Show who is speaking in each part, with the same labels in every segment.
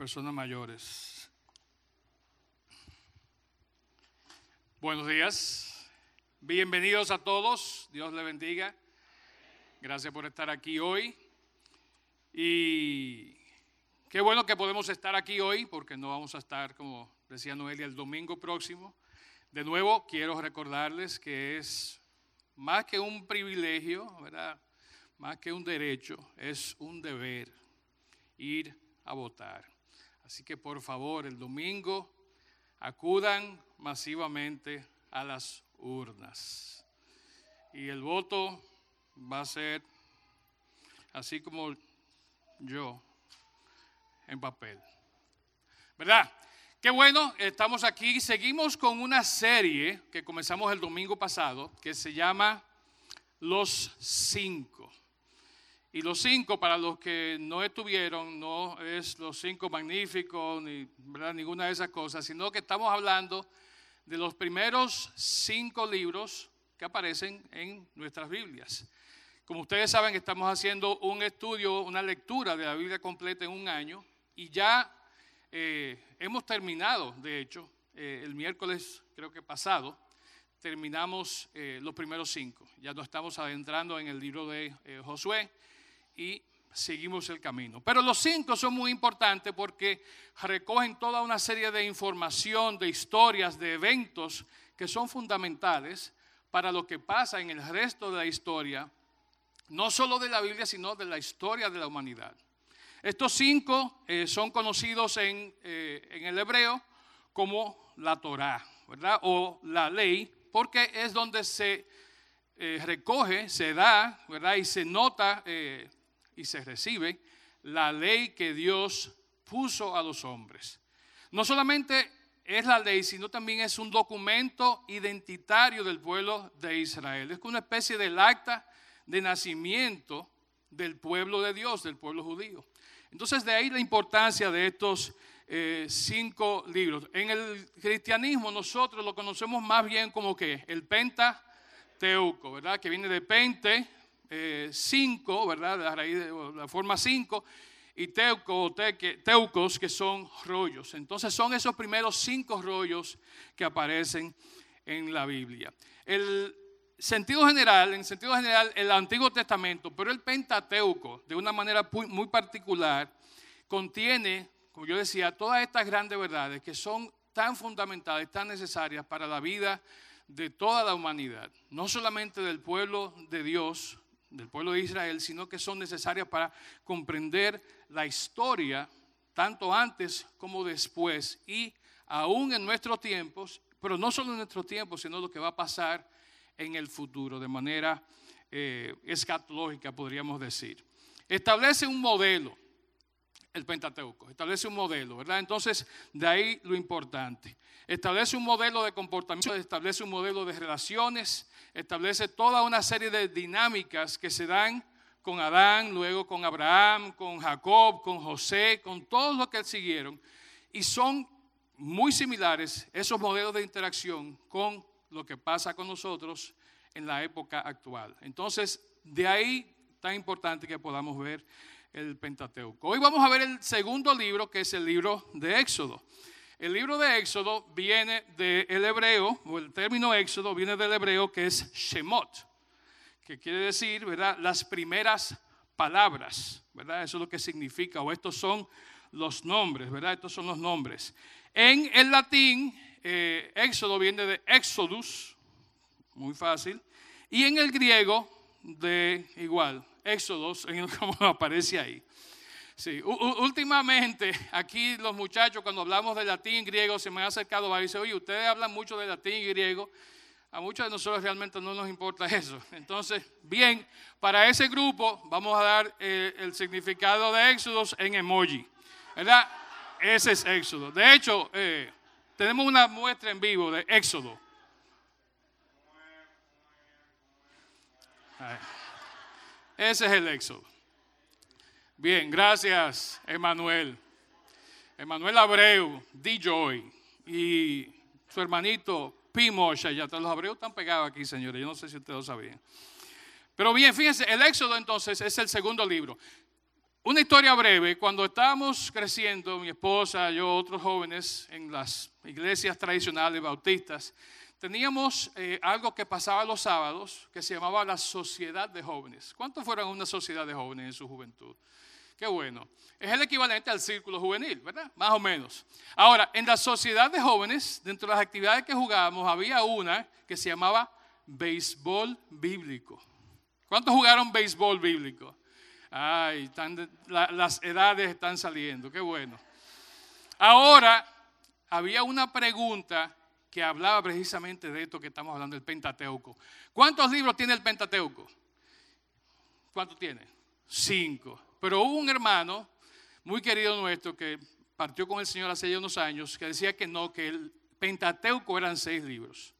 Speaker 1: personas mayores. Buenos días, bienvenidos a todos, Dios le bendiga. Gracias por estar aquí hoy. Y qué bueno que podemos estar aquí hoy, porque no vamos a estar, como decía Noelia, el domingo próximo. De nuevo, quiero recordarles que es más que un privilegio, ¿verdad? Más que un derecho, es un deber ir a votar. Así que por favor, el domingo acudan masivamente a las urnas. Y el voto va a ser así como yo en papel. ¿Verdad? Qué bueno, estamos aquí. Seguimos con una serie que comenzamos el domingo pasado que se llama Los Cinco. Y los cinco, para los que no estuvieron, no es los cinco magníficos, ni ninguna de esas cosas, sino que estamos hablando de los primeros cinco libros que aparecen en nuestras Biblias. Como ustedes saben, estamos haciendo un estudio, una lectura de la Biblia completa en un año y ya eh, hemos terminado, de hecho, eh, el miércoles creo que pasado, terminamos eh, los primeros cinco. Ya nos estamos adentrando en el libro de Josué y seguimos el camino. Pero los cinco son muy importantes porque recogen toda una serie de información, de historias, de eventos que son fundamentales para lo que pasa en el resto de la historia, no solo de la Biblia, sino de la historia de la humanidad. Estos cinco eh, son conocidos en, eh, en, el hebreo como la Torá, ¿verdad? O la ley, porque es donde se eh, recoge, se da, ¿verdad? Y se nota y se recibe la ley que Dios puso a los hombres. No solamente es la ley, sino también es un documento identitario del pueblo de Israel. Es una especie del acta de nacimiento del pueblo de Dios, del pueblo judío. Entonces de ahí la importancia de estos eh, cinco libros. En el cristianismo nosotros lo conocemos más bien como que el Pentateuco, ¿verdad? Que viene de Pente, eh, cinco, ¿verdad? La raíz de la forma cinco, y teuco, teucos, que son rollos. Entonces son esos primeros cinco rollos que aparecen en la Biblia. El sentido general, en sentido general, el Antiguo Testamento, pero el Pentateuco, de una manera muy particular, contiene, como yo decía, todas estas grandes verdades que son tan fundamentales, tan necesarias para la vida de toda la humanidad, no solamente del pueblo de Dios, del pueblo de Israel, sino que son necesarias para comprender la historia, tanto antes como después, y aún en nuestros tiempos, pero no solo en nuestros tiempos, sino lo que va a pasar en el futuro, de manera eh, escatológica, podríamos decir. Establece un modelo, el Pentateuco, establece un modelo, ¿verdad? Entonces, de ahí lo importante. Establece un modelo de comportamiento, establece un modelo de relaciones, establece toda una serie de dinámicas que se dan con Adán, luego con Abraham, con Jacob, con José, con todos los que siguieron. Y son muy similares esos modelos de interacción con lo que pasa con nosotros en la época actual. Entonces, de ahí tan importante que podamos ver el Pentateuco. Hoy vamos a ver el segundo libro, que es el libro de Éxodo. El libro de Éxodo viene del hebreo, o el término Éxodo viene del hebreo que es Shemot, que quiere decir, ¿verdad? Las primeras palabras, ¿verdad? Eso es lo que significa, o estos son los nombres, ¿verdad? Estos son los nombres. En el latín, eh, Éxodo viene de Exodus, muy fácil, y en el griego de igual, Éxodos, como aparece ahí. Sí, últimamente aquí los muchachos cuando hablamos de latín y griego se me han acercado y dicen, oye, ustedes hablan mucho de latín y griego. A muchos de nosotros realmente no nos importa eso. Entonces, bien, para ese grupo vamos a dar eh, el significado de Éxodos en emoji. ¿Verdad? Ese es Éxodo. De hecho, eh, tenemos una muestra en vivo de Éxodo. Ese es el Éxodo. Bien, gracias, Emanuel. Emanuel Abreu, D-Joy y su hermanito Pimosha. Ya los Abreu están pegados aquí, señores. Yo no sé si ustedes lo sabían. Pero bien, fíjense, el Éxodo entonces es el segundo libro. Una historia breve, cuando estábamos creciendo, mi esposa, yo, otros jóvenes en las iglesias tradicionales bautistas, teníamos eh, algo que pasaba los sábados que se llamaba la sociedad de jóvenes. ¿Cuántos fueron una sociedad de jóvenes en su juventud? Qué bueno. Es el equivalente al círculo juvenil, ¿verdad? Más o menos. Ahora, en la sociedad de jóvenes, dentro de las actividades que jugábamos, había una que se llamaba béisbol bíblico. ¿Cuántos jugaron béisbol bíblico? Ay, las edades están saliendo, qué bueno. Ahora, había una pregunta que hablaba precisamente de esto que estamos hablando, el Pentateuco. ¿Cuántos libros tiene el Pentateuco? ¿Cuántos tiene? Cinco. Pero hubo un hermano muy querido nuestro que partió con el Señor hace ya unos años que decía que no, que el Pentateuco eran seis libros.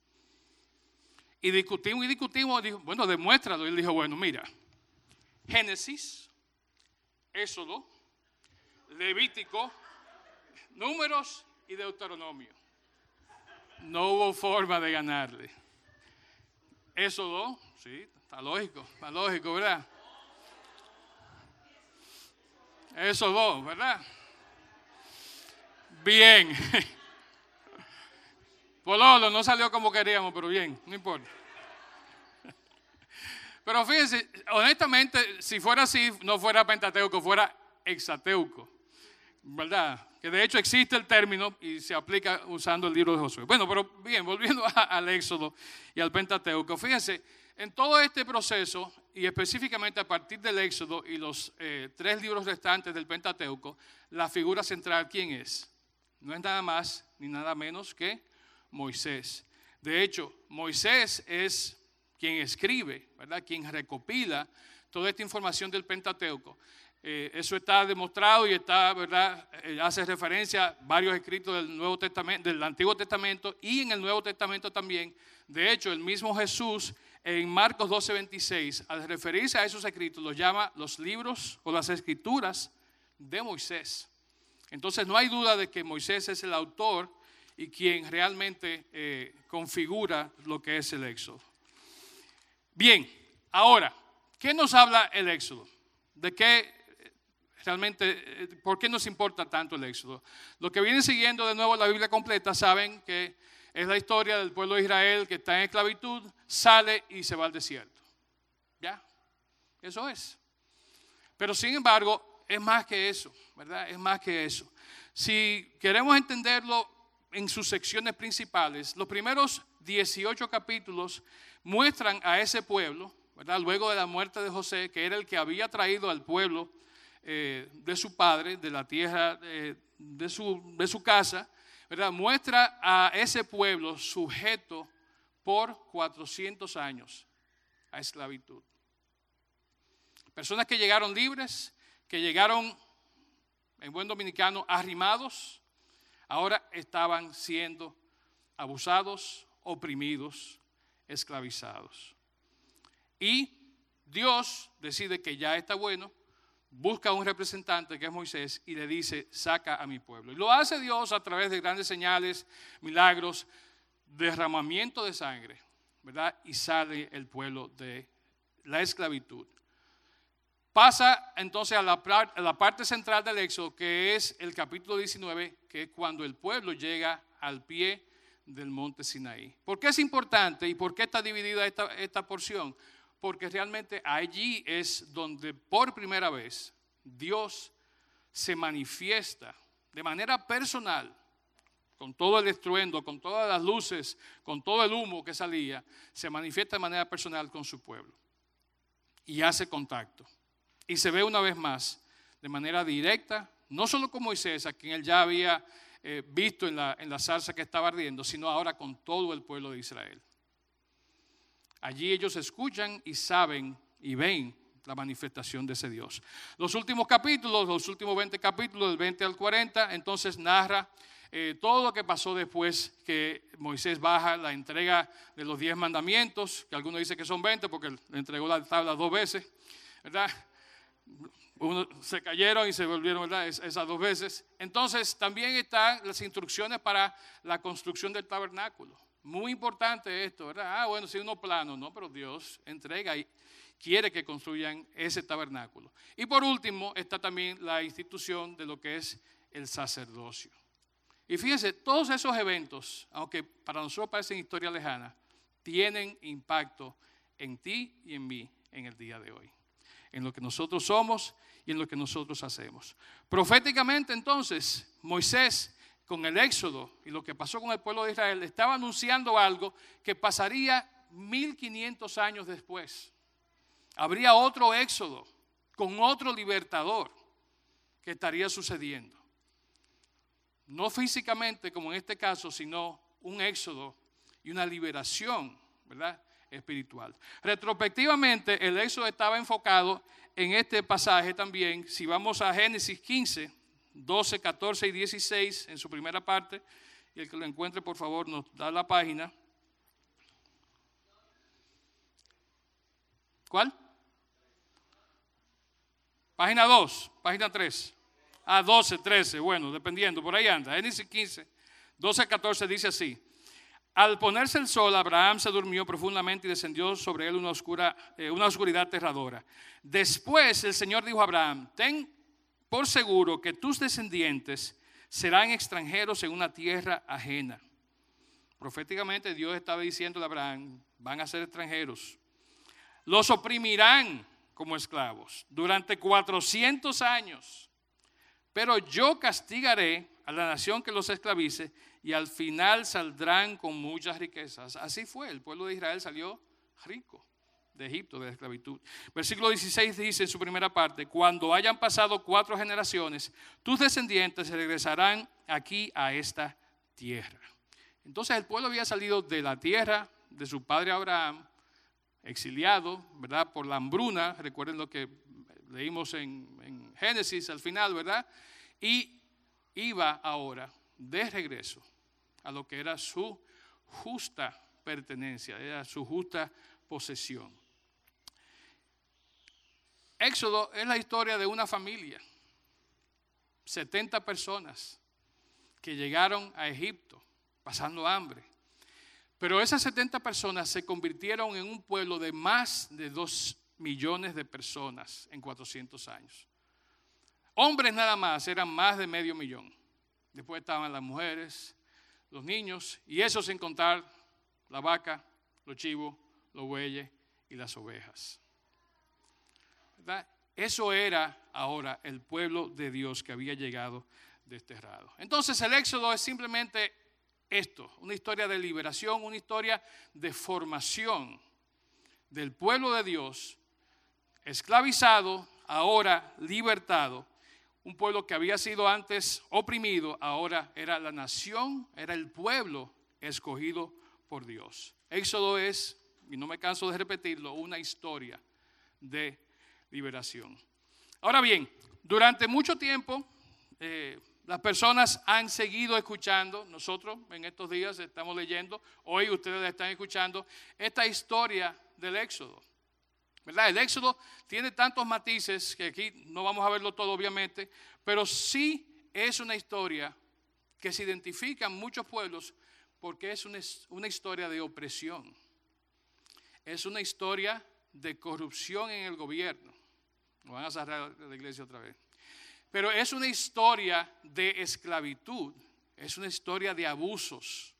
Speaker 1: Y discutimos y discutimos, dijo, bueno, demuéstralo. Y él dijo, bueno, mira, Génesis, Éxodo, Levítico, Números y Deuteronomio. No hubo forma de ganarle. Éxodo, sí, está lógico, está lógico, ¿verdad? Esos dos, ¿verdad? Bien. Pololo no salió como queríamos, pero bien, no importa. Pero fíjense, honestamente, si fuera así, no fuera Pentateuco, fuera Exateuco, ¿verdad? Que de hecho existe el término y se aplica usando el libro de Josué. Bueno, pero bien, volviendo al Éxodo y al Pentateuco, fíjense, en todo este proceso, y específicamente a partir del Éxodo y los eh, tres libros restantes del Pentateuco, la figura central, ¿quién es? No es nada más ni nada menos que Moisés. De hecho, Moisés es quien escribe, ¿verdad? Quien recopila toda esta información del Pentateuco. Eh, eso está demostrado y está, ¿verdad? Eh, hace referencia a varios escritos del Nuevo Testamento, del Antiguo Testamento y en el Nuevo Testamento también. De hecho, el mismo Jesús en Marcos 12:26, al referirse a esos escritos, los llama los libros o las escrituras de Moisés. Entonces no hay duda de que Moisés es el autor y quien realmente eh, configura lo que es el Éxodo. Bien, ahora, ¿qué nos habla el Éxodo? ¿De qué realmente, eh, por qué nos importa tanto el Éxodo? Lo que vienen siguiendo de nuevo la Biblia completa saben que es la historia del pueblo de Israel que está en esclavitud, sale y se va al desierto. ¿Ya? Eso es. Pero sin embargo, es más que eso, ¿verdad? Es más que eso. Si queremos entenderlo en sus secciones principales, los primeros 18 capítulos muestran a ese pueblo, ¿verdad? luego de la muerte de José, que era el que había traído al pueblo eh, de su padre, de la tierra de, su, de su casa, ¿verdad? muestra a ese pueblo sujeto por 400 años a esclavitud. Personas que llegaron libres, que llegaron, en buen dominicano, arrimados, ahora estaban siendo abusados, oprimidos, esclavizados. Y Dios decide que ya está bueno, busca un representante que es Moisés y le dice, saca a mi pueblo. Y lo hace Dios a través de grandes señales, milagros, derramamiento de sangre, ¿verdad? Y sale el pueblo de la esclavitud. Pasa entonces a la, parte central del Éxodo, que es el capítulo 19, que es cuando el pueblo llega al pie del monte Sinaí. ¿Por qué es importante y por qué está dividida esta, esta porción? Porque realmente allí es donde por primera vez Dios se manifiesta de manera personal, con todo el estruendo, con todas las luces, con todo el humo que salía, se manifiesta de manera personal con su pueblo y hace contacto. Y se ve una vez más de manera directa, no solo con Moisés, a quien él ya había eh, visto en la, en la salsa que estaba ardiendo, sino ahora con todo el pueblo de Israel. Allí ellos escuchan y saben y ven la manifestación de ese Dios. Los últimos capítulos, los últimos 20 capítulos, del 20 al 40, entonces narra eh, todo lo que pasó después que Moisés baja la entrega de los 10 mandamientos, que algunos dicen que son 20 porque le entregó la tabla dos veces, ¿verdad? Uno, se cayeron y se volvieron, ¿verdad? esas dos veces. Entonces también están las instrucciones para la construcción del tabernáculo. Muy importante esto, ¿verdad? Ah, bueno, si uno plano, no, pero Dios entrega y, quiere que construyan ese tabernáculo. Y por último está también la institución de lo que es el sacerdocio. Y fíjense, todos esos eventos, aunque para nosotros parecen historia lejana, tienen impacto en ti y en mí en el día de hoy, en lo que nosotros somos y en lo que nosotros hacemos. Proféticamente entonces, Moisés con el éxodo y lo que pasó con el pueblo de Israel, estaba anunciando algo que pasaría 1500 años después. Habría otro éxodo con otro libertador que estaría sucediendo. No físicamente como en este caso, sino un éxodo y una liberación, ¿verdad? Espiritual. Retrospectivamente, el éxodo estaba enfocado en este pasaje también. Si vamos a Génesis 15, 12, 14 y 16 en su primera parte, y el que lo encuentre, por favor, nos da la página. ¿Cuál? Página 2, página 3. Ah, 12, 13, bueno, dependiendo, por ahí anda. Génesis 15, 12, 14 dice así. Al ponerse el sol, Abraham se durmió profundamente y descendió sobre él una, oscura, eh, una oscuridad aterradora. Después el Señor dijo a Abraham, ten por seguro que tus descendientes serán extranjeros en una tierra ajena. Proféticamente Dios estaba diciendo a Abraham, van a ser extranjeros. Los oprimirán como esclavos durante 400 años. Pero yo castigaré a la nación que los esclavice y al final saldrán con muchas riquezas. Así fue, el pueblo de Israel salió rico de Egipto, de la esclavitud. Versículo 16 dice en su primera parte, cuando hayan pasado cuatro generaciones, tus descendientes regresarán aquí a esta tierra. Entonces el pueblo había salido de la tierra de su padre Abraham, exiliado, ¿verdad? Por la hambruna, recuerden lo que leímos en, en Génesis al final, ¿verdad? Y iba ahora de regreso a lo que era su justa pertenencia, era su justa posesión. Éxodo es la historia de una familia, 70 personas que llegaron a Egipto pasando hambre. Pero esas 70 personas se convirtieron en un pueblo de más de 2 millones de personas en 400 años. Hombres nada más eran más de medio millón. Después estaban las mujeres, los niños, y eso sin contar la vaca, los chivos, los bueyes y las ovejas. Eso era ahora el pueblo de Dios que había llegado desterrado. Entonces el éxodo es simplemente esto, una historia de liberación, una historia de formación del pueblo de Dios, esclavizado, ahora libertado, un pueblo que había sido antes oprimido, ahora era la nación, era el pueblo escogido por Dios. Éxodo es, y no me canso de repetirlo, una historia de liberación. Ahora bien, durante mucho tiempo eh, las personas han seguido escuchando, nosotros en estos días estamos leyendo, hoy ustedes están escuchando esta historia del Éxodo. ¿Verdad? El Éxodo tiene tantos matices que aquí no vamos a verlo todo obviamente, pero sí es una historia que se identifica en muchos pueblos porque es una historia de opresión. Es una historia de corrupción en el gobierno van a cerrar la iglesia otra vez. Pero es una historia de esclavitud, es una historia de abusos.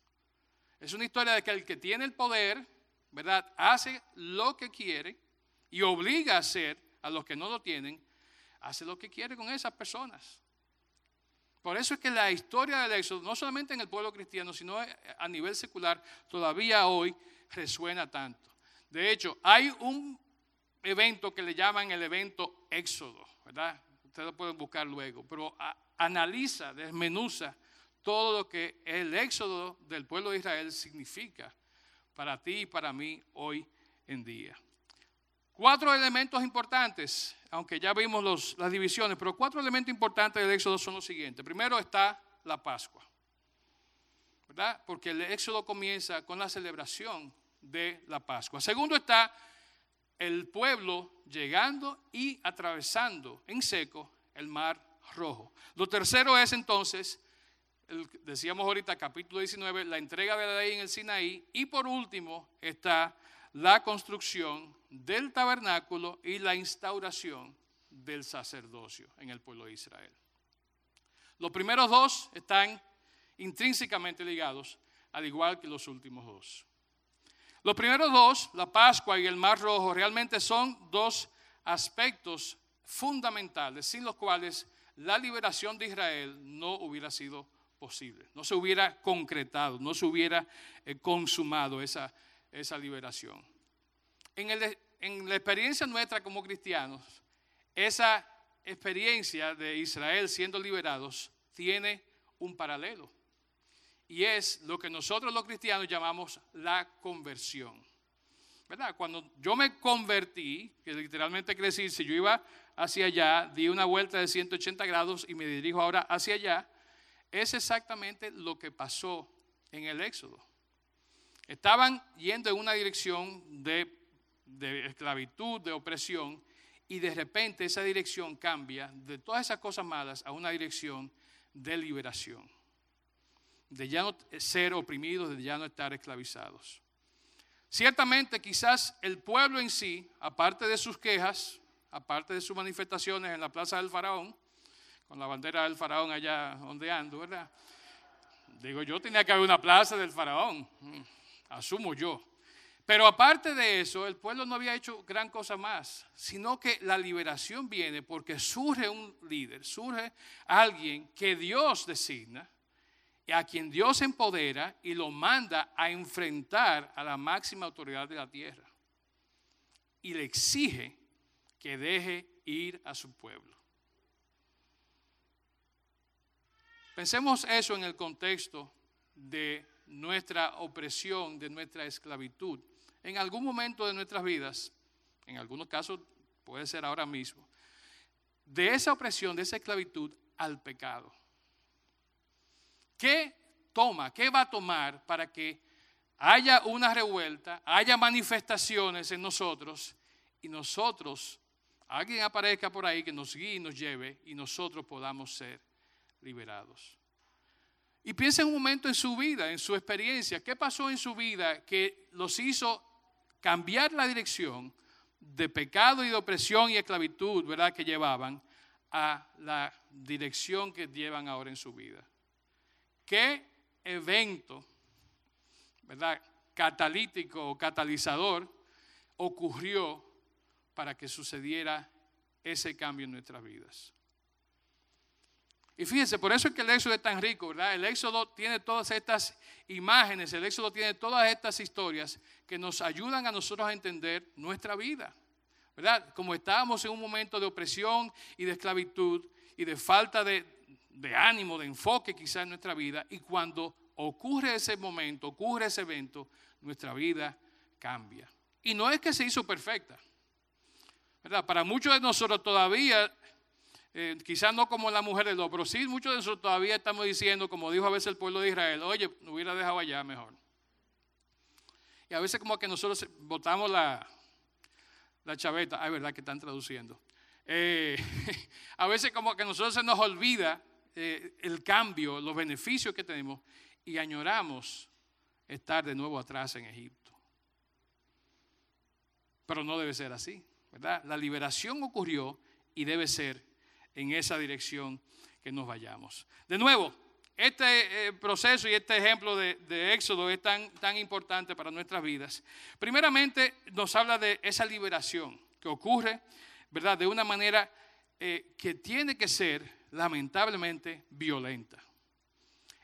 Speaker 1: Es una historia de que el que tiene el poder, ¿verdad? Hace lo que quiere y obliga a hacer a los que no lo tienen, hace lo que quiere con esas personas. Por eso es que la historia del éxodo, no solamente en el pueblo cristiano, sino a nivel secular, todavía hoy resuena tanto. De hecho, hay un evento que le llaman el evento éxodo, ¿verdad? Ustedes lo pueden buscar luego, pero analiza, desmenuza todo lo que el éxodo del pueblo de Israel significa para ti y para mí hoy en día. Cuatro elementos importantes, aunque ya vimos las divisiones, pero cuatro elementos importantes del éxodo son los siguientes. Primero está la Pascua, ¿verdad? Porque el éxodo comienza con la celebración de la Pascua. Segundo está el pueblo llegando y atravesando en seco el mar rojo. Lo tercero es entonces, decíamos ahorita capítulo 19, la entrega de la ley en el Sinaí. Y por último está la construcción del tabernáculo y la instauración del sacerdocio en el pueblo de Israel. Los primeros dos están intrínsecamente ligados, al igual que los últimos dos. Los primeros dos, la Pascua y el Mar Rojo, realmente son dos aspectos fundamentales sin los cuales la liberación de Israel no hubiera sido posible, no se hubiera concretado, no se hubiera eh, consumado esa, esa liberación. En, en la experiencia nuestra como cristianos, esa experiencia de Israel siendo liberados tiene un paralelo. Y es lo que nosotros los cristianos llamamos la conversión. ¿Verdad? Cuando yo me convertí, que literalmente quiere decir, si yo iba hacia allá, di una vuelta de 180 grados y me dirijo ahora hacia allá, es exactamente lo que pasó en el Éxodo. Estaban yendo en una dirección de, de esclavitud, de opresión, y de repente esa dirección cambia de todas esas cosas malas a una dirección de liberación, de ya no ser oprimidos, de ya no estar esclavizados. Ciertamente quizás el pueblo en sí, aparte de sus quejas, aparte de sus manifestaciones en la plaza del faraón, con la bandera del faraón allá ondeando, ¿verdad? Digo, yo tenía que haber una plaza del faraón, mm, asumo yo. Pero aparte de eso, el pueblo no había hecho gran cosa más, sino que la liberación viene porque surge un líder, surge alguien que Dios designa, a quien Dios empodera y lo manda a enfrentar a la máxima autoridad de la tierra. Y le exige que deje ir a su pueblo. Pensemos eso en el contexto de nuestra opresión, de nuestra esclavitud en algún momento de nuestras vidas, en algunos casos puede ser ahora mismo, de esa opresión, de esa esclavitud al pecado. ¿Qué toma, qué va a tomar para que haya una revuelta, haya manifestaciones en nosotros y nosotros, alguien aparezca por ahí que nos guíe y nos lleve y nosotros podamos ser liberados? Y piensa un momento en su vida, en su experiencia. ¿Qué pasó en su vida que los hizo cambiar la dirección de pecado y de opresión y esclavitud, ¿verdad?, que llevaban a la dirección que llevan ahora en su vida. ¿Qué evento, ¿verdad?, catalítico o catalizador ocurrió para que sucediera ese cambio en nuestras vidas? Y fíjense, por eso es que el Éxodo es tan rico, ¿verdad? El Éxodo tiene todas estas imágenes, el Éxodo tiene todas estas historias que nos ayudan a nosotros a entender nuestra vida, ¿verdad? Como estábamos en un momento de opresión y de esclavitud y de falta de, de ánimo, de enfoque quizás en nuestra vida, y cuando ocurre ese momento, ocurre ese evento, nuestra vida cambia. Y no es que se hizo perfecta, ¿verdad? Para muchos de nosotros todavía eh, quizás no como la mujer de dos, pero sí muchos de nosotros todavía estamos diciendo, como dijo a veces el pueblo de Israel, oye, no hubiera dejado allá mejor. Y a veces como que nosotros votamos la, la chaveta, ay, verdad que están traduciendo. Eh, a veces como que nosotros se nos olvida eh, el cambio, los beneficios que tenemos y añoramos estar de nuevo atrás en Egipto. Pero no debe ser así, ¿verdad? La liberación ocurrió y debe ser en esa dirección que nos vayamos. De nuevo, este eh, proceso y este ejemplo de, Éxodo es tan, tan importante para nuestras vidas. Primeramente nos habla de esa liberación que ocurre, ¿verdad? De una manera eh, que tiene que ser lamentablemente violenta.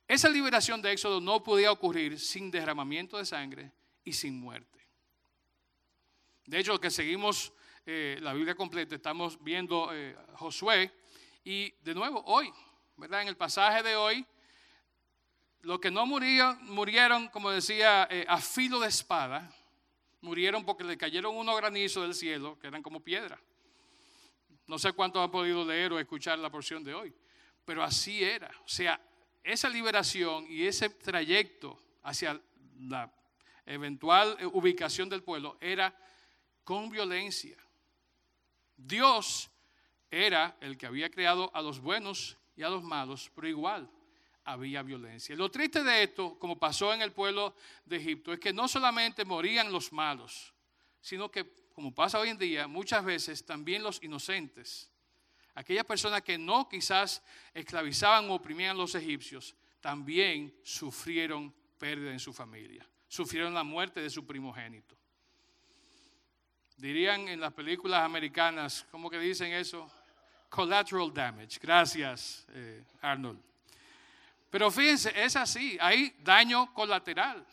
Speaker 1: Esa liberación de Éxodo no podía ocurrir sin derramamiento de sangre y sin muerte. De hecho, que seguimos eh, la Biblia completa, estamos viendo eh, Josué y de nuevo hoy, ¿verdad? En el pasaje de hoy, los que no murieron, murieron como decía, eh, a filo de espada, murieron porque le cayeron unos granizos del cielo que eran como piedra. No sé cuántos han podido leer o escuchar la porción de hoy, pero así era. O sea, esa liberación y ese trayecto hacia la eventual ubicación del pueblo era con violencia. Dios era el que había creado a los buenos y a los malos, pero igual había violencia. lo triste de esto, como pasó en el pueblo de Egipto, es que no solamente morían los malos, sino que, como pasa hoy en día, muchas veces también los inocentes, aquellas personas que no quizás esclavizaban o oprimían a los egipcios, también sufrieron pérdida en su familia, sufrieron la muerte de su primogénito. Dirían en las películas americanas, ¿cómo que dicen eso? Collateral damage. Gracias, eh, Arnold. Pero fíjense, es así, hay daño colateral,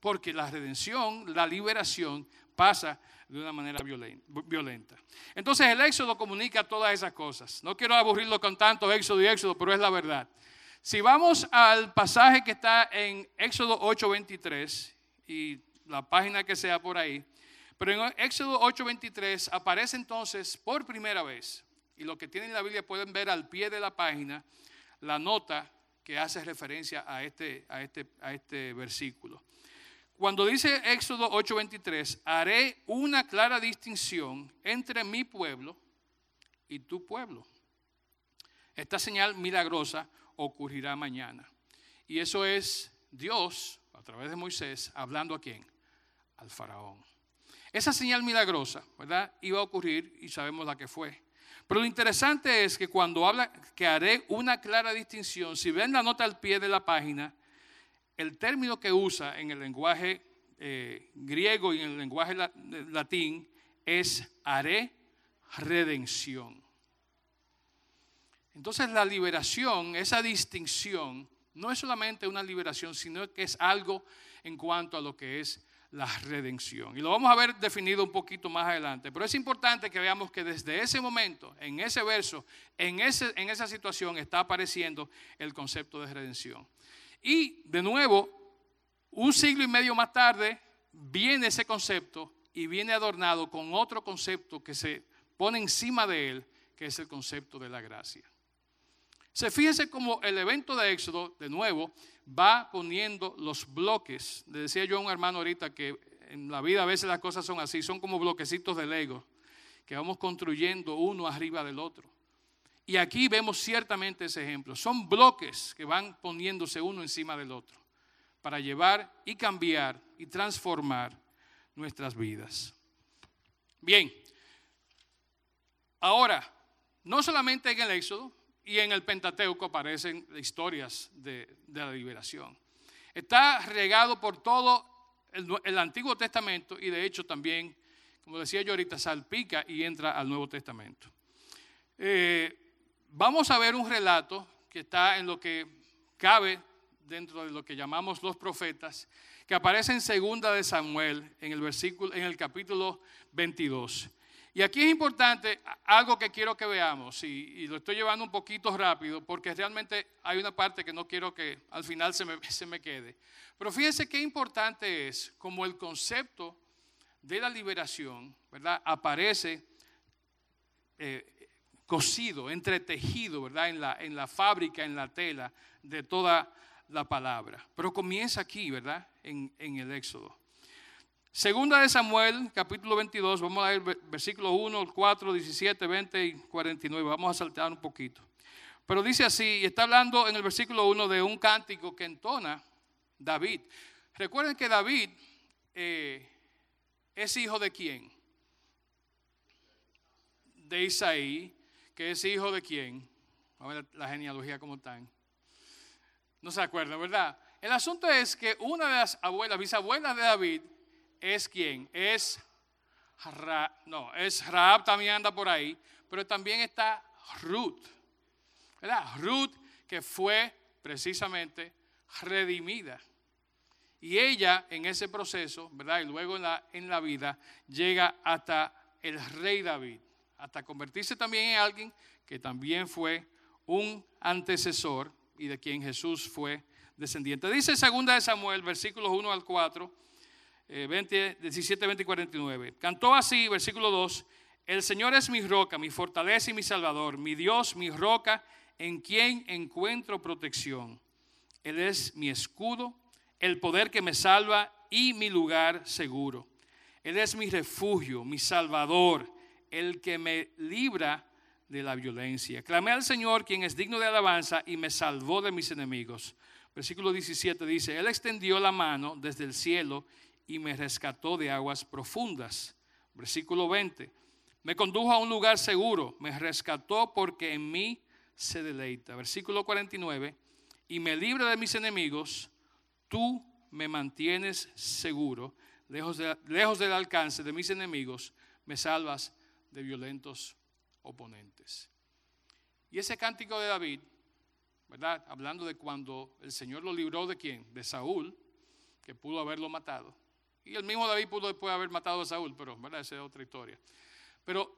Speaker 1: porque la redención, la liberación pasa de una manera violenta. Entonces el Éxodo comunica todas esas cosas. No quiero aburrirlo con tanto Éxodo y Éxodo, pero es la verdad. Si vamos al pasaje que está en Éxodo 8:23 y la página que sea por ahí, pero en Éxodo 8:23 aparece entonces por primera vez, y lo que tienen en la Biblia pueden ver al pie de la página, la nota que hace referencia a este, a este, a este versículo. Cuando dice Éxodo 8:23, haré una clara distinción entre mi pueblo y tu pueblo. Esta señal milagrosa ocurrirá mañana. Y eso es Dios, a través de Moisés, hablando a quién? Al faraón. Esa señal milagrosa, ¿verdad? Iba a ocurrir y sabemos la que fue. Pero lo interesante es que cuando habla que haré una clara distinción, si ven la nota al pie de la página, el término que usa en el lenguaje eh, griego y en el lenguaje latín es haré redención. Entonces la liberación, esa distinción, no es solamente una liberación, sino que es algo en cuanto a lo que es la redención. Y lo vamos a ver definido un poquito más adelante. Pero es importante que veamos que desde ese momento, en ese verso, en, ese, en esa situación está apareciendo el concepto de redención. Y de nuevo, un siglo y medio más tarde, viene ese concepto y viene adornado con otro concepto que se pone encima de él, que es el concepto de la gracia. Se fíjense como el evento de Éxodo, de nuevo, va poniendo los bloques. Le decía yo a un hermano ahorita que en la vida a veces las cosas son así, son como bloquecitos de Lego, que vamos construyendo uno arriba del otro. Y aquí vemos ciertamente ese ejemplo. Son bloques que van poniéndose uno encima del otro para llevar y cambiar y transformar nuestras vidas. Bien, ahora, no solamente en el Éxodo, y en el Pentateuco aparecen historias de, la liberación. Está regado por todo el, Antiguo Testamento y de hecho también, como decía yo ahorita, salpica y entra al Nuevo Testamento. Eh, vamos a ver un relato que está en lo que cabe dentro de lo que llamamos los profetas, que aparece en segunda de Samuel en el versículo en el capítulo 22. Y aquí es importante algo que quiero que veamos, y, lo estoy llevando un poquito rápido, porque realmente hay una parte que no quiero que al final se me, se me quede. Pero fíjense qué importante es como el concepto de la liberación, ¿verdad? Aparece eh, cosido, entretejido, ¿verdad? En la, en la fábrica, en la tela de toda la palabra. Pero comienza aquí, ¿verdad? En, en el Éxodo. Segunda de Samuel, capítulo 22, vamos a ver versículo 1, 4, 17, 20 y 49. Vamos a saltar un poquito. Pero dice así, está hablando en el versículo 1 de un cántico que entona David. Recuerden que David eh, es hijo de quién? De Isaí, que es hijo de quién? A ver la genealogía como están. No se acuerdan, ¿verdad? El asunto es que una de las abuelas, bisabuelas de David, es quién? Es no, es Raab también anda por ahí, pero también está Ruth. ¿Verdad? Ruth que fue precisamente redimida. Y ella en ese proceso, ¿verdad? Y luego en la, en la vida llega hasta el rey David, hasta convertirse también en alguien que también fue un antecesor y de quien Jesús fue descendiente. Dice segunda de Samuel, versículos 1 al 4 20, 17, 20 y 49. Cantó así, versículo 2, el Señor es mi roca, mi fortaleza y mi salvador, mi Dios, mi roca, en quien encuentro protección. Él es mi escudo, el poder que me salva y mi lugar seguro. Él es mi refugio, mi salvador, el que me libra de la violencia. Clamé al Señor, quien es digno de alabanza, y me salvó de mis enemigos. Versículo 17 dice, Él extendió la mano desde el cielo y me rescató de aguas profundas. Versículo 20. Me condujo a un lugar seguro, me rescató porque en mí se deleita. Versículo 49. Y me libre de mis enemigos, tú me mantienes seguro, lejos, lejos del alcance de mis enemigos, me salvas de violentos oponentes. Y ese cántico de David, ¿verdad? Hablando de cuando el Señor lo libró de quién? De Saúl, que pudo haberlo matado. Y el mismo David pudo después haber matado a Saúl, pero ¿verdad? esa es otra historia. Pero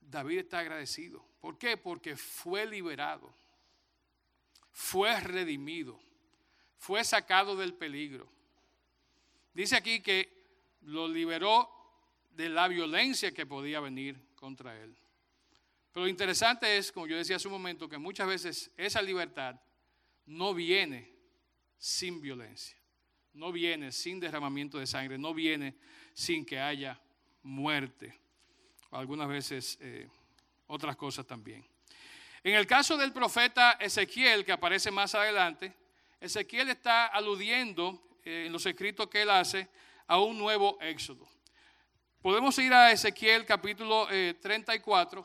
Speaker 1: David está agradecido. ¿Por qué? Porque fue liberado, fue redimido, fue sacado del peligro. Dice aquí que lo liberó de la violencia que podía venir contra él. Pero lo interesante es, como yo decía hace un momento, que muchas veces esa libertad no viene sin violencia, no viene sin derramamiento de sangre, no viene sin que haya muerte, algunas veces eh, otras cosas también. En el caso del profeta Ezequiel, que aparece más adelante, Ezequiel está aludiendo eh, en los escritos que él hace a un nuevo éxodo. Podemos ir a Ezequiel capítulo 34 eh,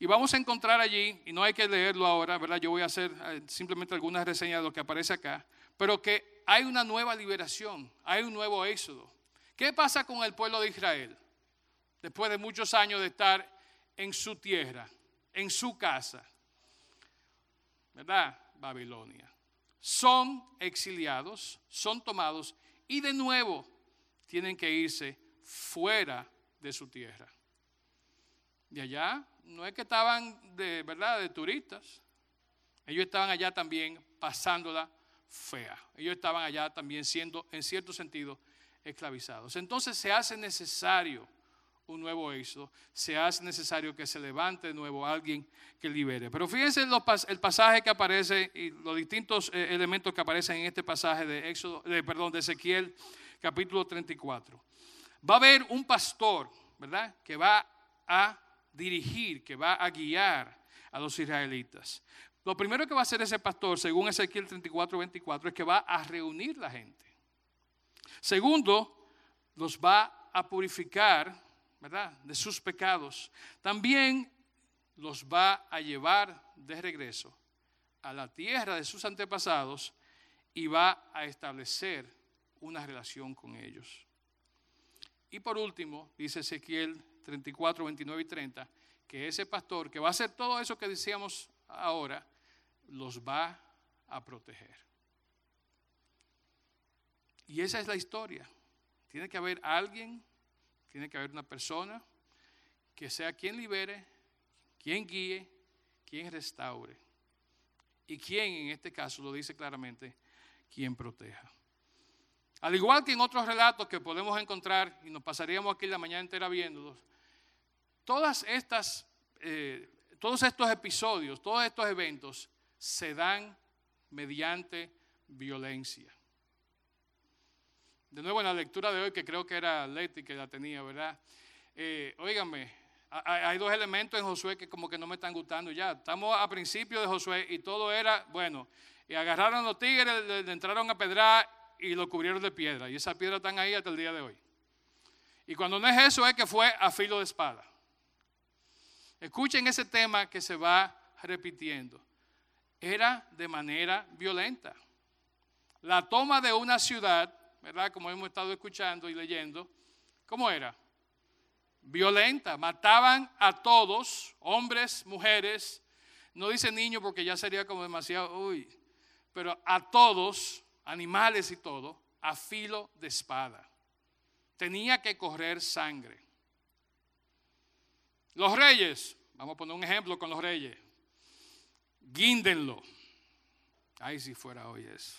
Speaker 1: y vamos a encontrar allí, y no hay que leerlo ahora, ¿verdad? Yo voy a hacer eh, simplemente algunas reseñas de lo que aparece acá, pero que hay una nueva liberación, hay un nuevo éxodo. ¿Qué pasa con el pueblo de Israel? Después de muchos años de estar en su tierra, en su casa, ¿verdad? Babilonia. Son exiliados, son tomados y de nuevo tienen que irse fuera de su tierra. De allá no es que estaban de verdad de turistas. Ellos estaban allá también pasándola fea. Ellos estaban allá también siendo en cierto sentido esclavizados. Entonces se hace necesario un nuevo éxodo, se hace necesario que se levante de nuevo alguien que libere. Pero fíjense el pasaje que aparece y los distintos eh, elementos que aparecen en este pasaje de Éxodo, de, perdón, de Ezequiel capítulo 34. Va a haber un pastor, ¿verdad? Que va a dirigir, que va a guiar a los israelitas. Lo primero que va a hacer ese pastor, según Ezequiel 34, 24, es que va a reunir la gente. Segundo, los va a purificar, ¿verdad? De sus pecados. También los va a llevar de regreso a la tierra de sus antepasados y va a establecer una relación con ellos. Y por último, dice Ezequiel 34, 29 y 30, que ese pastor que va a hacer todo eso que decíamos ahora, los va a proteger. Y esa es la historia. Tiene que haber alguien, tiene que haber una persona que sea quien libere, quien guíe, quien restaure. Y quien en este caso lo dice claramente, quien proteja. Al igual que en otros relatos que podemos encontrar, y nos pasaríamos aquí la mañana entera viéndolos, todas estas, eh, todos estos episodios, todos estos eventos se dan mediante violencia. De nuevo en la lectura de hoy, que creo que era Leti que la tenía, ¿verdad? Eh, hay dos elementos en Josué que como que no me están gustando ya. Estamos a principio de Josué y todo era, bueno, y agarraron los tigres, le, entraron a pedrar y lo cubrieron de piedra. Y esas piedras están ahí hasta el día de hoy. Y cuando no es eso, es que fue a filo de espada. Escuchen ese tema que se va repitiendo. Era de manera violenta. La toma de una ciudad, ¿verdad? Como hemos estado escuchando y leyendo, ¿cómo era? Violenta. Mataban a todos, hombres, mujeres. No dice niños porque ya sería como demasiado, uy. Pero a todos animales y todo, a filo de espada. Tenía que correr sangre. Los reyes, vamos a poner un ejemplo con los reyes, guíndenlo. Ay, si fuera hoy eso.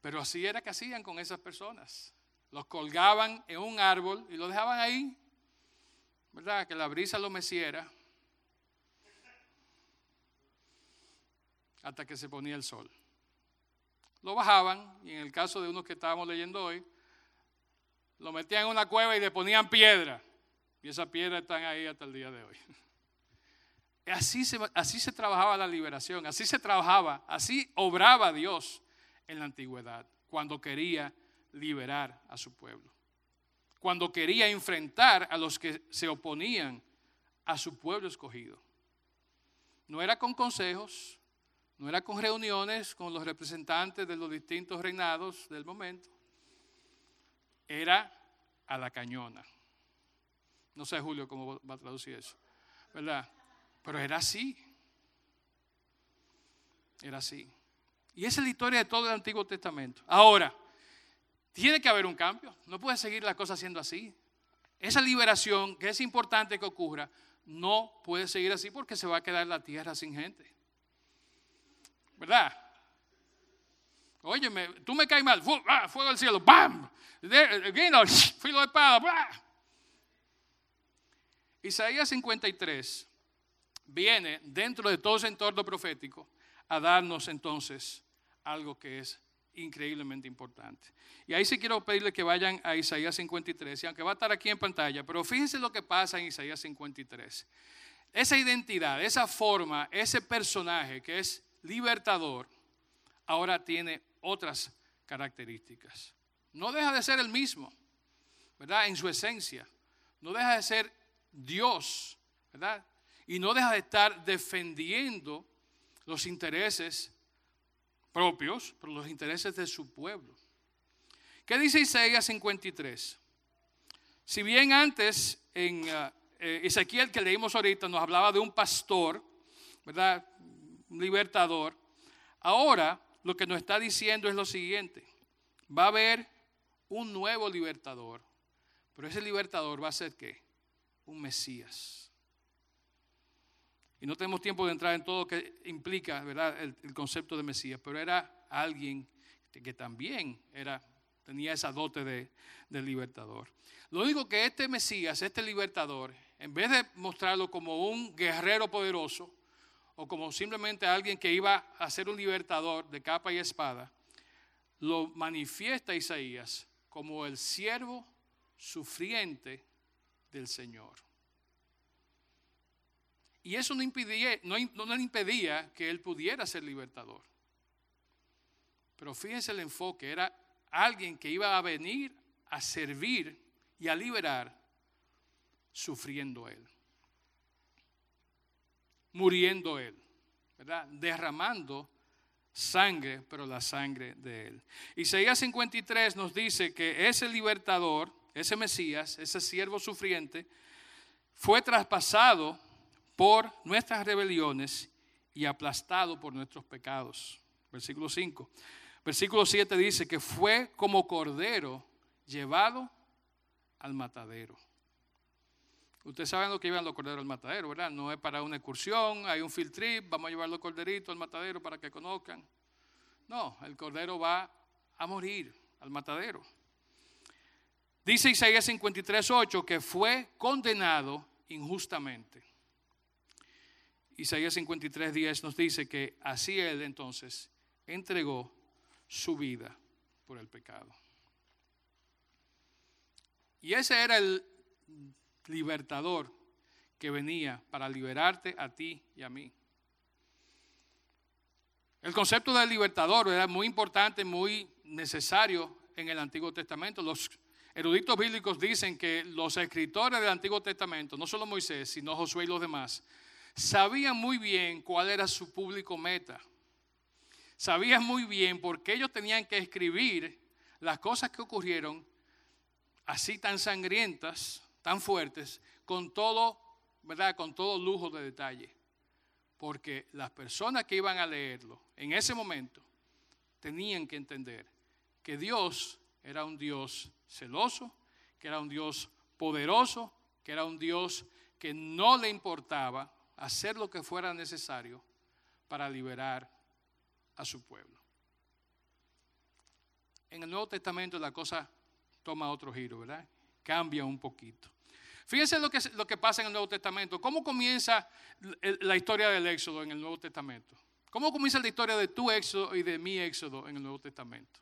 Speaker 1: Pero así era que hacían con esas personas. Los colgaban en un árbol y lo dejaban ahí, ¿verdad? Que la brisa lo meciera hasta que se ponía el sol. Lo bajaban y en el caso de unos que estábamos leyendo hoy, lo metían en una cueva y le ponían piedra. Y esas piedras están ahí hasta el día de hoy. Así se, así se trabajaba la liberación, así se trabajaba, así obraba Dios en la antigüedad, cuando quería liberar a su pueblo, cuando quería enfrentar a los que se oponían a su pueblo escogido. No era con consejos, no era con reuniones con los representantes de los distintos reinados del momento, era a la cañona. No sé, Julio, cómo va a traducir eso, ¿verdad? Pero era así. Era así. Y esa es la historia de todo el Antiguo Testamento. Ahora, tiene que haber un cambio. No puede seguir la cosa siendo así. Esa liberación, que es importante que ocurra, no puede seguir así porque se va a quedar la tierra sin gente. ¿Verdad? Óyeme, tú me caes mal, ah, fuego del cielo, ¡bam! Vino, filo de espada, Isaías 53 viene dentro de todo ese entorno profético a darnos entonces algo que es increíblemente importante. Y ahí sí quiero pedirle que vayan a Isaías 53, y aunque va a estar aquí en pantalla, pero fíjense lo que pasa en Isaías 53. Esa identidad, esa forma, ese personaje que es libertador, ahora tiene otras características. No deja de ser el mismo, ¿verdad? En su esencia. No deja de ser Dios, ¿verdad? Y no deja de estar defendiendo los intereses propios, pero los intereses de su pueblo. ¿Qué dice Isaías 53? Si bien antes en uh, Ezequiel que leímos ahorita nos hablaba de un pastor, ¿verdad? Libertador. Ahora lo que nos está diciendo es lo siguiente. Va a haber un nuevo libertador, pero ese libertador va a ser qué? Un Mesías. Y no tenemos tiempo de entrar en todo lo que implica ¿verdad? El, concepto de Mesías, pero era alguien que, también era, tenía esa dote de, de libertador. Lo único que este Mesías, este libertador, en vez de mostrarlo como un guerrero poderoso o como simplemente alguien que iba a ser un libertador de capa y espada, lo manifiesta Isaías como el siervo sufriente del Señor. Y eso no, impedía, no, impedía que él pudiera ser libertador. Pero fíjense el enfoque, era alguien que iba a venir a servir y a liberar sufriendo él. Muriendo él, ¿verdad? Derramando sangre, pero la sangre de él. Isaías 53 nos dice que ese libertador, ese Mesías, ese siervo sufriente, fue traspasado por nuestras rebeliones y aplastado por nuestros pecados. Versículo 5. Versículo 7 dice que fue como cordero llevado al matadero. Ustedes saben lo que iban los corderos al matadero, ¿verdad? No es para una excursión, hay un field trip, vamos a llevar los corderitos al matadero para que conozcan. No, el cordero va a morir al matadero. Dice Isaías 53.8 que fue condenado injustamente. Isaías 53, 10 nos dice que así Él entonces entregó su vida por el pecado. Y ese era el libertador que venía para liberarte a ti y a mí. El concepto del libertador era muy importante, muy necesario en el Antiguo Testamento. Los eruditos bíblicos dicen que los escritores del Antiguo Testamento, no solo Moisés, sino Josué y los demás, sabían muy bien cuál era su público meta. Sabían muy bien por qué ellos tenían que escribir las cosas que ocurrieron así tan sangrientas, tan fuertes, con todo, ¿verdad? Con todo lujo de detalle. Porque las personas que iban a leerlo en ese momento tenían que entender que Dios era un Dios celoso, que era un Dios poderoso, que era un Dios que no le importaba hacer lo que fuera necesario para liberar a su pueblo. En el Nuevo Testamento la cosa toma otro giro, ¿verdad? Cambia un poquito. Fíjense lo que, lo que pasa en el Nuevo Testamento. ¿Cómo comienza la historia del Éxodo en el Nuevo Testamento? ¿Cómo comienza la historia de tu Éxodo y de mi Éxodo en el Nuevo Testamento?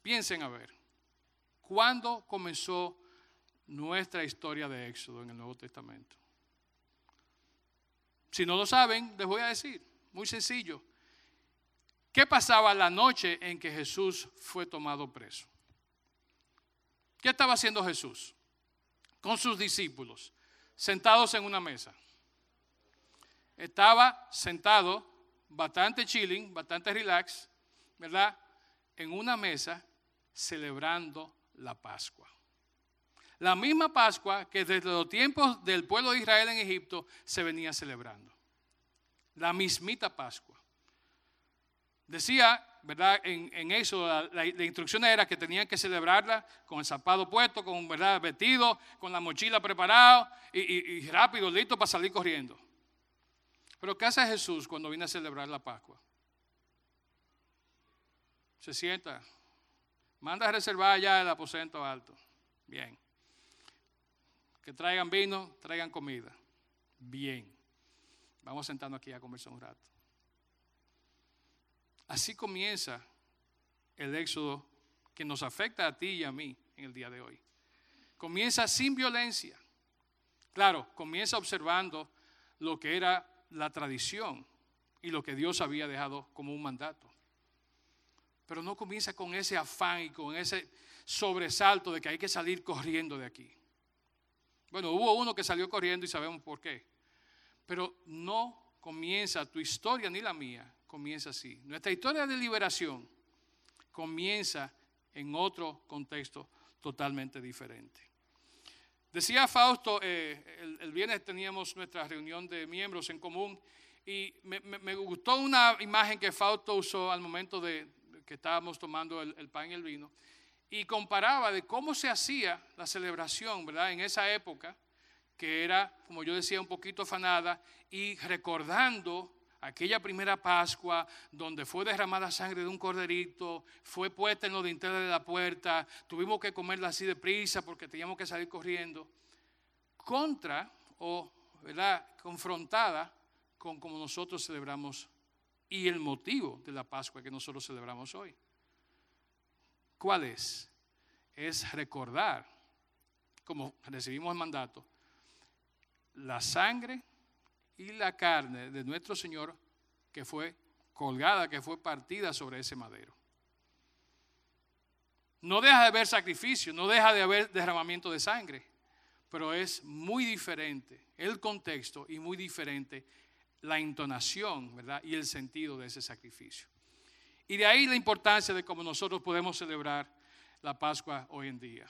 Speaker 1: Piensen a ver, ¿cuándo comenzó nuestra historia de Éxodo en el Nuevo Testamento? Si no lo saben, les voy a decir, muy sencillo. ¿Qué pasaba la noche en que Jesús fue tomado preso? ¿Qué estaba haciendo Jesús con sus discípulos sentados en una mesa? Estaba sentado, bastante chilling, bastante relax, ¿verdad? En una mesa celebrando la Pascua. La misma Pascua que desde los tiempos del pueblo de Israel en Egipto se venía celebrando. La mismita Pascua. Decía, ¿verdad? En, eso, la, instrucción era que tenían que celebrarla con el zapato puesto, con, ¿verdad? Vestido, con la mochila preparada y, rápido, listo para salir corriendo. Pero ¿qué hace Jesús cuando viene a celebrar la Pascua? Se sienta, manda a reservar ya el aposento alto. Bien. Que traigan vino, traigan comida. Bien. Vamos sentando aquí a conversar un rato. Así comienza el éxodo que nos afecta a ti y a mí en el día de hoy. Comienza sin violencia. Claro, comienza observando lo que era la tradición y lo que Dios había dejado como un mandato. Pero no comienza con ese afán y con ese sobresalto de que hay que salir corriendo de aquí. Bueno, hubo uno que salió corriendo y sabemos por qué. Pero no comienza tu historia ni la mía, comienza así. Nuestra historia de liberación comienza en otro contexto totalmente diferente. Decía Fausto, eh, el, viernes teníamos nuestra reunión de miembros en común y me, gustó una imagen que Fausto usó al momento de que estábamos tomando el, pan y el vino y comparaba de cómo se hacía la celebración, ¿verdad? En esa época, que era, como yo decía, un poquito afanada, y recordando aquella primera Pascua donde fue derramada sangre de un corderito, fue puesta en los dinteles de la puerta, tuvimos que comerla así de prisa porque teníamos que salir corriendo, contra o, ¿verdad?, confrontada con como nosotros celebramos y el motivo de la Pascua que nosotros celebramos hoy. ¿Cuál es? Es recordar, como recibimos el mandato, la sangre y la carne de nuestro Señor que fue colgada, que fue partida sobre ese madero. No deja de haber sacrificio, no deja de haber derramamiento de sangre, pero es muy diferente el contexto y muy diferente la entonación, ¿verdad? Y el sentido de ese sacrificio. Y de ahí la importancia de cómo nosotros podemos celebrar la Pascua hoy en día.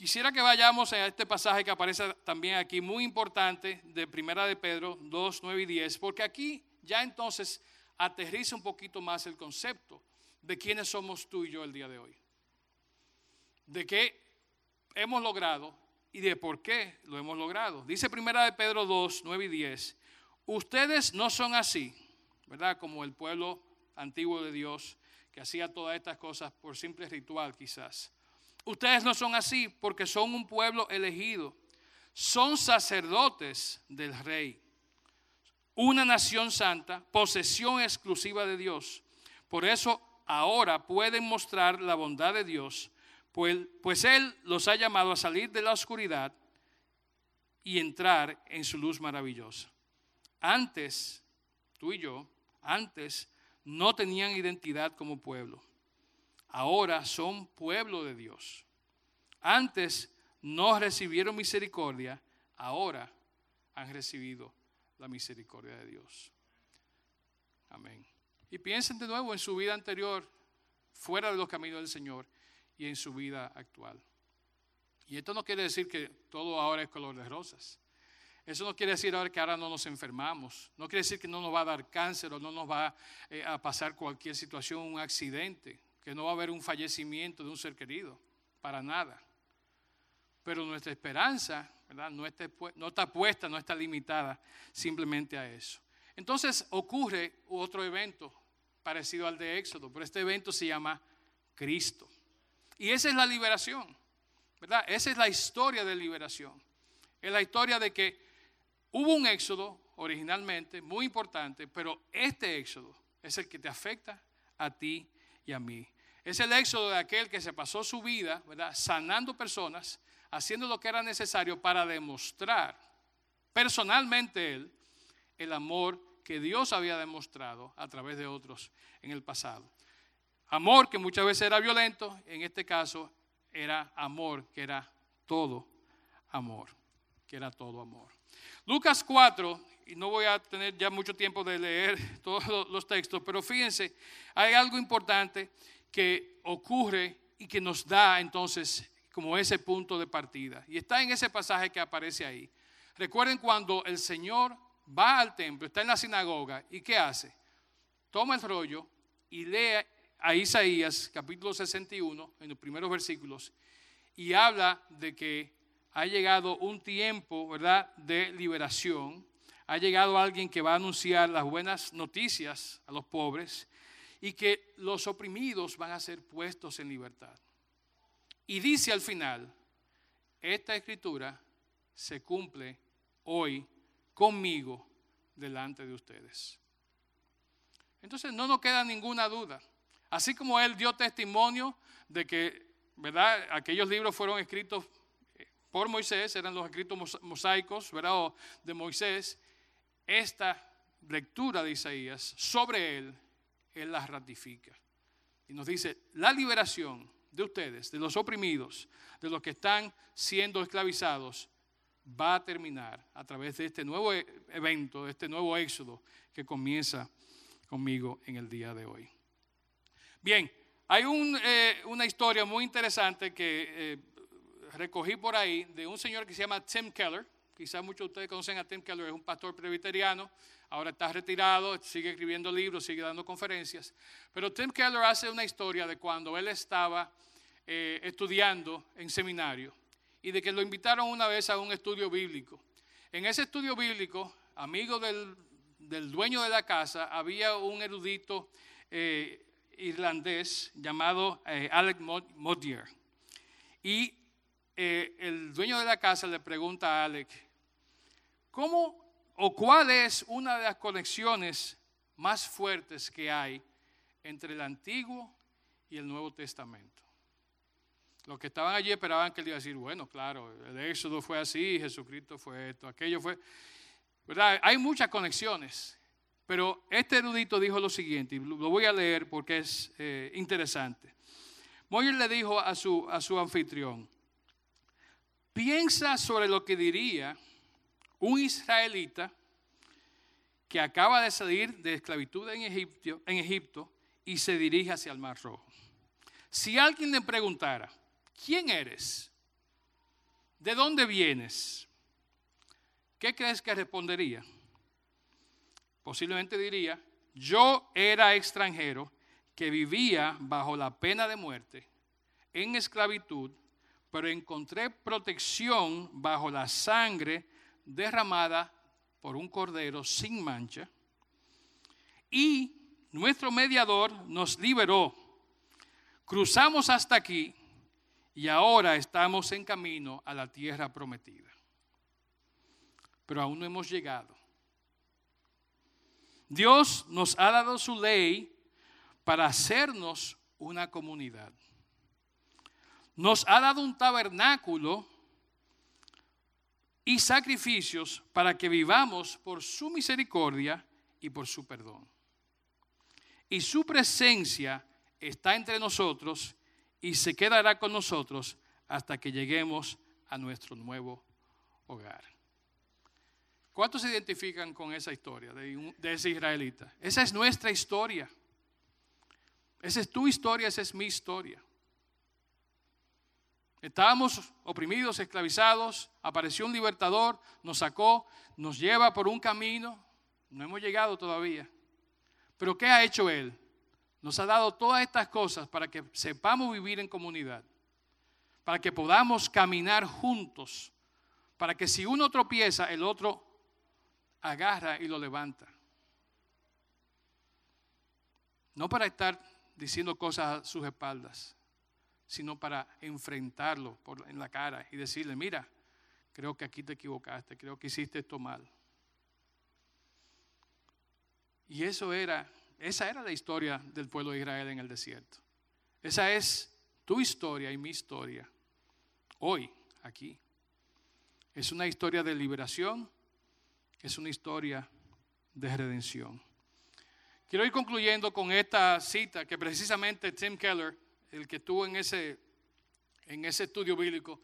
Speaker 1: Quisiera que vayamos a este pasaje que aparece también aquí, muy importante, de Primera de Pedro 2, 9 y 10, porque aquí ya entonces aterriza un poquito más el concepto de quiénes somos tú y yo el día de hoy. De qué hemos logrado y de por qué lo hemos logrado. Dice Primera de Pedro 2, 9 y 10, ustedes no son así ¿verdad? Como el pueblo antiguo de Dios que hacía todas estas cosas por simple ritual quizás. Ustedes no son así porque son un pueblo elegido, son sacerdotes del rey, una nación santa, posesión exclusiva de Dios. Por eso ahora pueden mostrar la bondad de Dios, pues, pues Él los ha llamado a salir de la oscuridad y entrar en su luz maravillosa. Antes, tú y yo, antes no tenían identidad como pueblo. Ahora son pueblo de Dios. Antes no recibieron misericordia. Ahora han recibido la misericordia de Dios. Amén. Y piensen de nuevo en su vida anterior, fuera de los caminos del Señor, y en su vida actual. Y esto no quiere decir que todo ahora es color de rosas. Eso no quiere decir ahora que ahora no nos enfermamos, no quiere decir que no nos va a dar cáncer o no nos va eh, a pasar cualquier situación, un accidente, que no va a haber un fallecimiento de un ser querido, para nada. Pero nuestra esperanza ¿verdad? No, está, no está puesta, no está limitada simplemente a eso. Entonces ocurre otro evento parecido al de Éxodo, pero este evento se llama Cristo. Y esa es la liberación, ¿verdad? Esa es la historia de liberación. Es la historia de que Hubo un éxodo originalmente muy importante, pero este éxodo es el que te afecta a ti y a mí. Es el éxodo de aquel que se pasó su vida, ¿verdad? Sanando personas, haciendo lo que era necesario para demostrar personalmente él el amor que Dios había demostrado a través de otros en el pasado. Amor que muchas veces era violento, en este caso era amor que era todo amor, que era todo amor. Lucas 4, y no voy a tener ya mucho tiempo de leer todos los textos, pero fíjense, hay algo importante que ocurre y que nos da entonces como ese punto de partida. Y está en ese pasaje que aparece ahí. Recuerden cuando el Señor va al templo, está en la sinagoga, ¿y qué hace? Toma el rollo y lee a Isaías capítulo 61, en los primeros versículos, y habla de que ha llegado un tiempo, ¿verdad?, de liberación. Ha llegado alguien que va a anunciar las buenas noticias a los pobres y que los oprimidos van a ser puestos en libertad. Y dice al final, esta escritura se cumple hoy conmigo delante de ustedes. Entonces no nos queda ninguna duda. Así como él dio testimonio de que, ¿verdad? Aquellos libros fueron escritos por Moisés, eran los escritos mosaicos, ¿verdad? de Moisés. Esta lectura de Isaías sobre él, él la ratifica. Y nos dice, la liberación de ustedes, de los oprimidos, de los que están siendo esclavizados, va a terminar a través de este nuevo e-, evento, de este nuevo éxodo que comienza conmigo en el día de hoy. Bien, hay eh, una historia muy interesante que eh, recogí por ahí de un señor que se llama Tim Keller. Quizás muchos de ustedes conocen a Tim Keller, es un pastor presbiteriano, ahora está retirado, sigue escribiendo libros, sigue dando conferencias. Pero Tim Keller hace una historia de cuando él estaba eh, estudiando en seminario y de que lo invitaron una vez a un estudio bíblico. En ese estudio bíblico, amigo del, dueño de la casa, había un erudito irlandés llamado eh, Alec Modier. Y eh, el dueño de la casa le pregunta a Alec, ¿cómo o cuál es una de las conexiones más fuertes que hay entre el Antiguo y el Nuevo Testamento? Los que estaban allí esperaban que él iba a decir, bueno, claro, el Éxodo fue así, Jesucristo fue esto, aquello fue... ¿verdad? Hay muchas conexiones. Pero este erudito dijo lo siguiente, y lo voy a leer porque es eh, interesante. Moyer le dijo a su, a su anfitrión, piensa sobre lo que diría un israelita que acaba de salir de esclavitud en Egipto, y se dirige hacia el Mar Rojo. Si alguien le preguntara, ¿quién eres? ¿De dónde vienes? ¿Qué crees que respondería? posiblemente diría, yo era extranjero que vivía bajo la pena de muerte, en esclavitud, pero encontré protección bajo la sangre derramada por un cordero sin mancha. Y nuestro mediador nos liberó. Cruzamos hasta aquí y ahora estamos en camino a la tierra prometida. Pero aún no hemos llegado. Dios nos ha dado su ley para hacernos una comunidad. Nos ha dado un tabernáculo y sacrificios para que vivamos por su misericordia y por su perdón. Y su presencia está entre nosotros y se quedará con nosotros hasta que lleguemos a nuestro nuevo hogar. ¿Cuántos se identifican con esa historia de, ese israelita? Esa es nuestra historia. Esa es tu historia, esa es mi historia. Estábamos oprimidos, esclavizados, apareció un libertador, nos sacó, nos lleva por un camino, no hemos llegado todavía. Pero ¿qué ha hecho Él? Nos ha dado todas estas cosas para que sepamos vivir en comunidad, para que podamos caminar juntos, para que si uno tropieza, el otro agarra y lo levanta. No para estar diciendo cosas a sus espaldas, sino para enfrentarlo en la cara y decirle, mira, creo que aquí te equivocaste, creo que hiciste esto mal. Y eso era, esa era la historia del pueblo de Israel en el desierto. Esa es tu historia y mi historia. Hoy, aquí. Es una historia de liberación es una historia de redención. Quiero ir concluyendo con esta cita que precisamente Tim Keller, el que estuvo en ese, en ese estudio bíblico,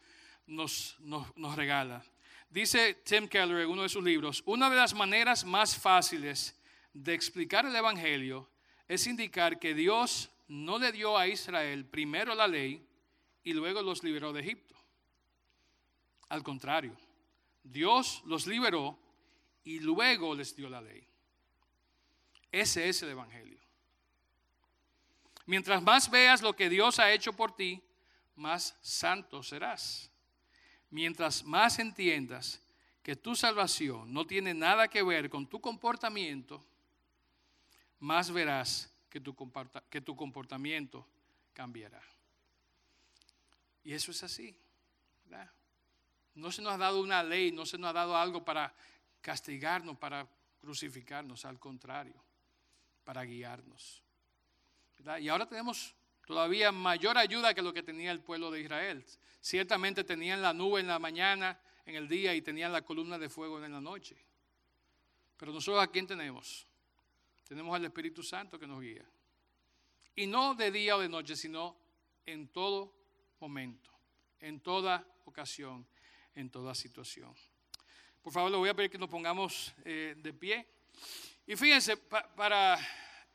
Speaker 1: nos, nos regala. Dice Tim Keller en uno de sus libros, una de las maneras más fáciles de explicar el Evangelio es indicar que Dios no le dio a Israel primero la ley y luego los liberó de Egipto. Al contrario, Dios los liberó y luego les dio la ley. Ese es el Evangelio. Mientras más veas lo que Dios ha hecho por ti, más santo serás. Mientras más entiendas que tu salvación no tiene nada que ver con tu comportamiento, más verás que tu, que tu comportamiento cambiará. Y eso es así. No se nos ha dado una ley, no se nos ha dado algo para castigarnos, para crucificarnos, al contrario, para guiarnos. Y ahora tenemos todavía mayor ayuda que lo que tenía el pueblo de Israel. Ciertamente tenían la nube en la mañana, en el día, y tenían la columna de fuego en la noche. Pero nosotros a quién tenemos? Tenemos al Espíritu Santo que nos guía. Y no de día o de noche, sino en todo momento, en toda ocasión, en toda situación. Por favor, le voy a pedir que nos pongamos eh, de pie. Y fíjense, para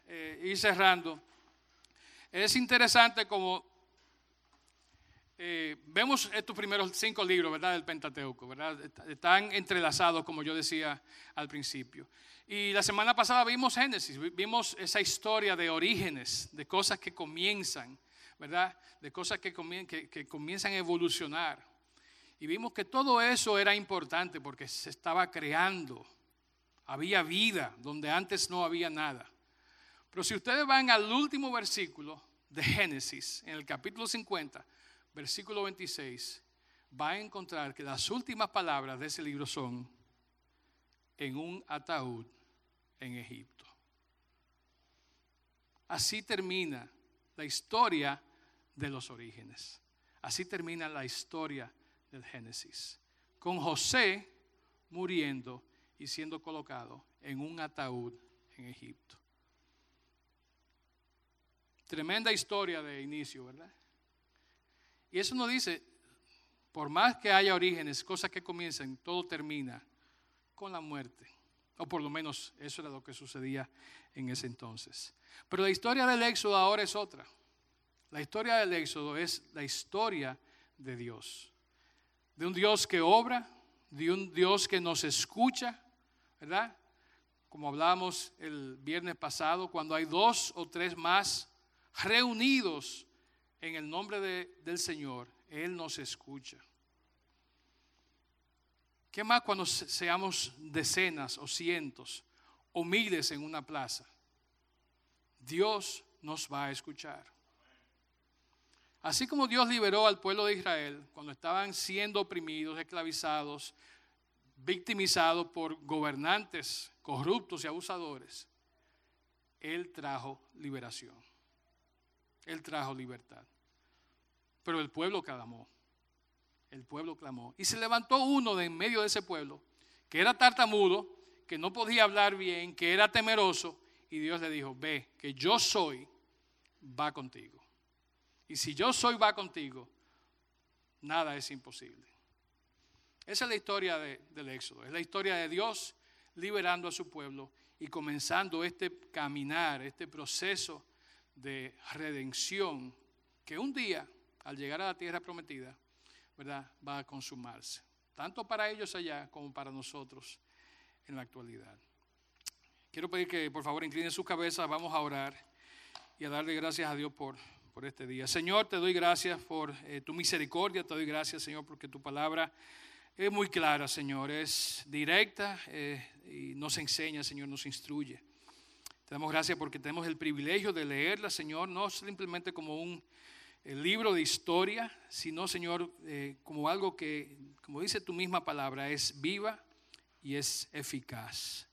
Speaker 1: eh, ir cerrando, es interesante como eh, vemos estos primeros cinco libros, ¿verdad? Del Pentateuco, ¿verdad? Están entrelazados, como yo decía al principio. Y la semana pasada vimos Génesis, vimos esa historia de orígenes, de cosas que comienzan, ¿verdad? De cosas que, que, comienzan a evolucionar. Y vimos que todo eso era importante porque se estaba creando. Había vida donde antes no había nada. Pero si ustedes van al último versículo de Génesis, en el capítulo 50, versículo 26, va a encontrar que las últimas palabras de ese libro son en un ataúd en Egipto. Así termina la historia de los orígenes. Así termina la historia del Génesis. Con José muriendo y siendo colocado en un ataúd en Egipto. Tremenda historia de inicio, ¿verdad? Y eso nos dice, por más que haya orígenes, cosas que comienzan, todo termina con la muerte. O por lo menos eso era lo que sucedía en ese entonces. Pero la historia del Éxodo ahora es otra. La historia del Éxodo es la historia de Dios. De un Dios que obra, de un Dios que nos escucha, ¿verdad? Como hablábamos el viernes pasado, cuando hay dos o tres más reunidos en el nombre del Señor, Él nos escucha. ¿Qué más cuando seamos decenas o cientos o miles en una plaza? Dios nos va a escuchar. Así como Dios liberó al pueblo de Israel cuando estaban siendo oprimidos, esclavizados, victimizados por gobernantes corruptos y abusadores, Él trajo liberación. Él trajo libertad. Pero el pueblo clamó el pueblo clamó. Y se levantó uno de en medio de ese pueblo, que era tartamudo, que no podía hablar bien, que era temeroso, y Dios le dijo, ve, que yo soy, va contigo. Y si yo soy, va contigo, nada es imposible. Esa es la historia del Éxodo, es la historia de Dios liberando a su pueblo y comenzando este caminar, este proceso de redención que un día, al llegar a la tierra prometida, va a consumarse, tanto para ellos allá como para nosotros en la actualidad. Quiero pedir que por favor inclinen sus cabezas, vamos a orar y a darle gracias a Dios por, por este día. Señor, te doy gracias por eh, tu misericordia, te doy gracias Señor porque tu palabra es muy clara, Señor, es directa eh, y nos enseña, Señor, nos instruye. Damos gracias porque tenemos el privilegio de leerla, Señor, no simplemente como un el libro de historia, sino, Señor, eh, como algo que, como dice tu misma palabra, es viva y es eficaz.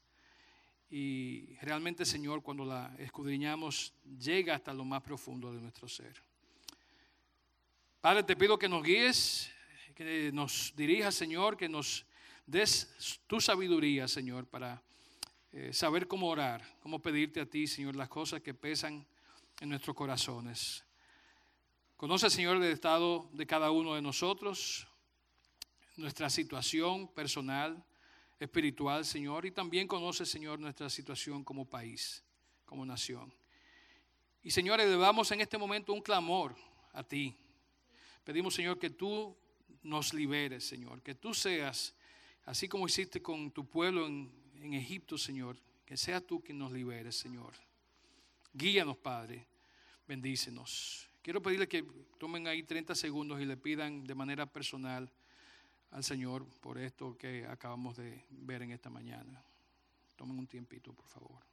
Speaker 1: Y realmente, Señor, cuando la escudriñamos, llega hasta lo más profundo de nuestro ser. Padre, te pido que nos guíes, que nos dirijas, Señor, que nos des tu sabiduría, Señor, para eh, saber cómo orar, cómo pedirte a ti, Señor, las cosas que pesan en nuestros corazones. Conoce, Señor, el estado de cada uno de nosotros, nuestra situación personal, espiritual, Señor, y también conoce, Señor, nuestra situación como país, como nación. Y, Señor, elevamos en este momento un clamor a ti. Pedimos, Señor, que tú nos liberes, Señor, que tú seas, así como hiciste con tu pueblo en, en Egipto, Señor, que sea tú quien nos liberes, Señor. Guíanos, Padre, bendícenos. Quiero pedirle que tomen ahí 30 segundos y le pidan de manera personal al Señor por esto que acabamos de ver en esta mañana. Tomen un tiempito, por favor.